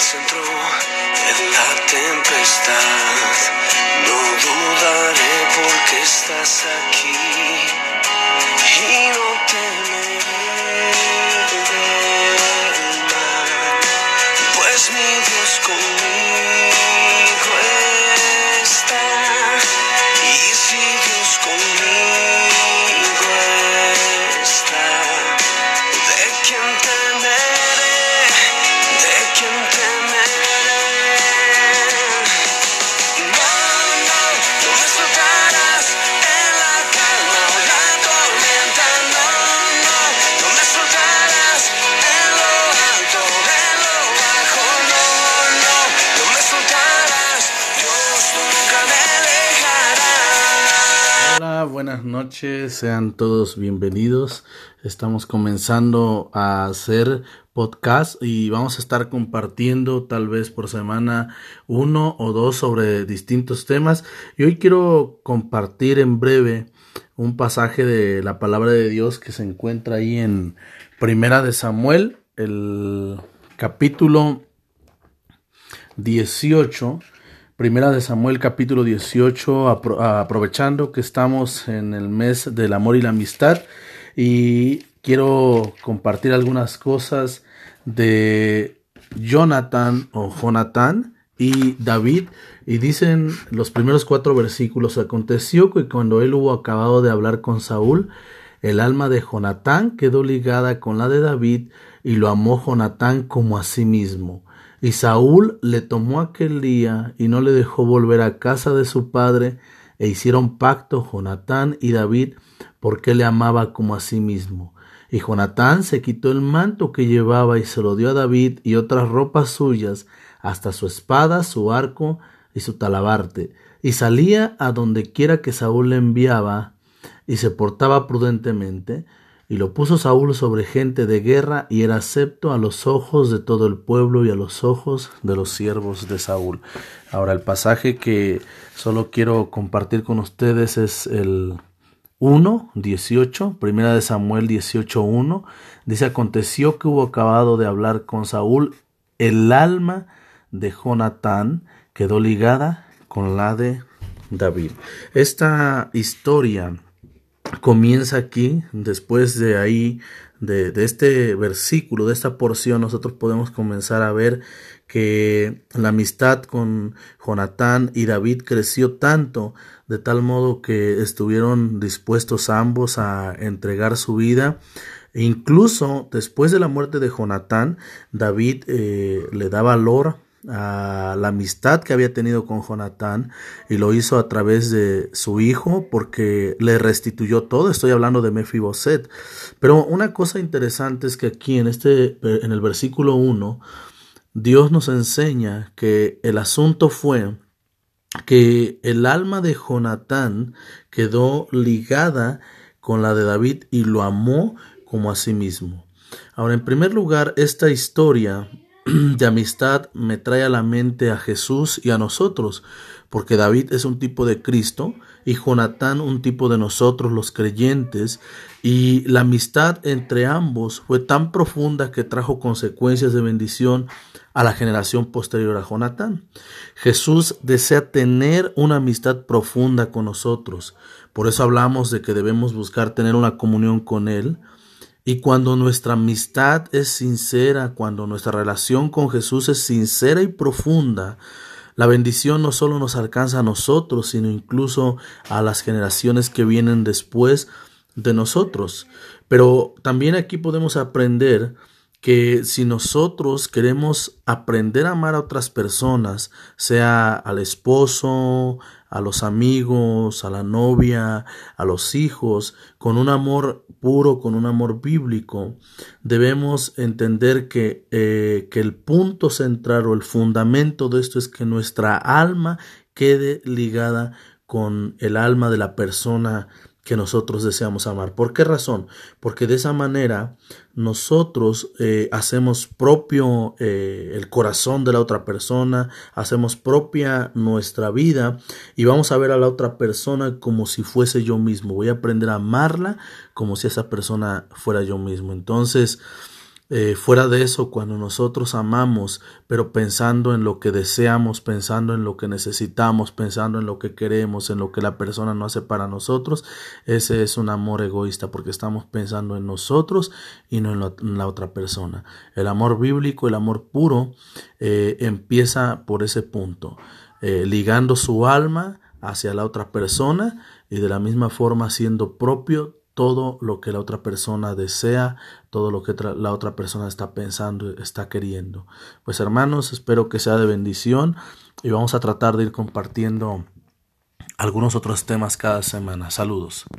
el centro de la tempestad. No dudaré porque estás aquí y no te noches, sean todos bienvenidos. Estamos comenzando a hacer podcast y vamos a estar compartiendo tal vez por semana uno o dos sobre distintos temas. Y hoy quiero compartir en breve un pasaje de la palabra de Dios que se encuentra ahí en Primera de Samuel, el capítulo 18. Primera de Samuel capítulo 18, apro- aprovechando que estamos en el mes del amor y la amistad y quiero compartir algunas cosas de Jonathan o Jonathan y David y dicen los primeros cuatro versículos aconteció que cuando él hubo acabado de hablar con Saúl el alma de Jonatán quedó ligada con la de David y lo amó Jonatán como a sí mismo. Y Saúl le tomó aquel día y no le dejó volver a casa de su padre, e hicieron pacto Jonatán y David, porque le amaba como a sí mismo. Y Jonatán se quitó el manto que llevaba y se lo dio a David y otras ropas suyas, hasta su espada, su arco y su talabarte, y salía a donde quiera que Saúl le enviaba, y se portaba prudentemente, y lo puso Saúl sobre gente de guerra, y era acepto a los ojos de todo el pueblo y a los ojos de los siervos de Saúl. Ahora el pasaje que solo quiero compartir con ustedes es el 1, 18, primera de Samuel 18, 1. Dice, aconteció que hubo acabado de hablar con Saúl, el alma de Jonatán quedó ligada con la de David. Esta historia comienza aquí, después de ahí, de, este versículo, de esta porción, nosotros podemos comenzar a ver que la amistad con Jonatán y David creció tanto, de tal modo que estuvieron dispuestos ambos a entregar su vida. E incluso después de la muerte de Jonatán, David eh, le da valor a la amistad que había tenido con Jonatán y lo hizo a través de su hijo porque le restituyó todo. Estoy hablando de Mefiboset. Pero una cosa interesante es que aquí en este en el versículo 1 Dios nos enseña que el asunto fue que el alma de Jonatán quedó ligada con la de David y lo amó como a sí mismo. Ahora, en primer lugar, esta historia de amistad me trae a la mente a Jesús y a nosotros, porque David es un tipo de Cristo y Jonatán un tipo de nosotros los creyentes, y la amistad entre ambos fue tan profunda que trajo consecuencias de bendición a la generación posterior a Jonatán. Jesús desea tener una amistad profunda con nosotros, por eso hablamos de que debemos buscar tener una comunión con Él, y cuando nuestra amistad es sincera, cuando nuestra relación con Jesús es sincera y profunda, la bendición no solo nos alcanza a nosotros, sino incluso a las generaciones que vienen después de nosotros. Pero también aquí podemos aprender que si nosotros queremos aprender a amar a otras personas, sea al esposo, a los amigos, a la novia, a los hijos, con un amor puro, con un amor bíblico, debemos entender que, eh, que el punto central o el fundamento de esto es que nuestra alma quede ligada con el alma de la persona que nosotros deseamos amar. ¿Por qué razón? Porque de esa manera nosotros eh, hacemos propio eh, el corazón de la otra persona, hacemos propia nuestra vida y vamos a ver a la otra persona como si fuese yo mismo. Voy a aprender a amarla como si esa persona fuera yo mismo. Entonces, Eh, fuera de eso, cuando nosotros amamos, pero pensando en lo que deseamos, pensando en lo que necesitamos, pensando en lo que queremos, en lo que la persona no hace para nosotros, ese es un amor egoísta porque estamos pensando en nosotros y no en, la otra persona. El amor bíblico, el amor puro, eh, empieza por ese punto, eh, ligando su alma hacia la otra persona y de la misma forma siendo propio todo lo que la otra persona desea, todo lo que la otra persona está pensando, está queriendo. Pues hermanos, espero que sea de bendición y vamos a tratar de ir compartiendo algunos otros temas cada semana. Saludos.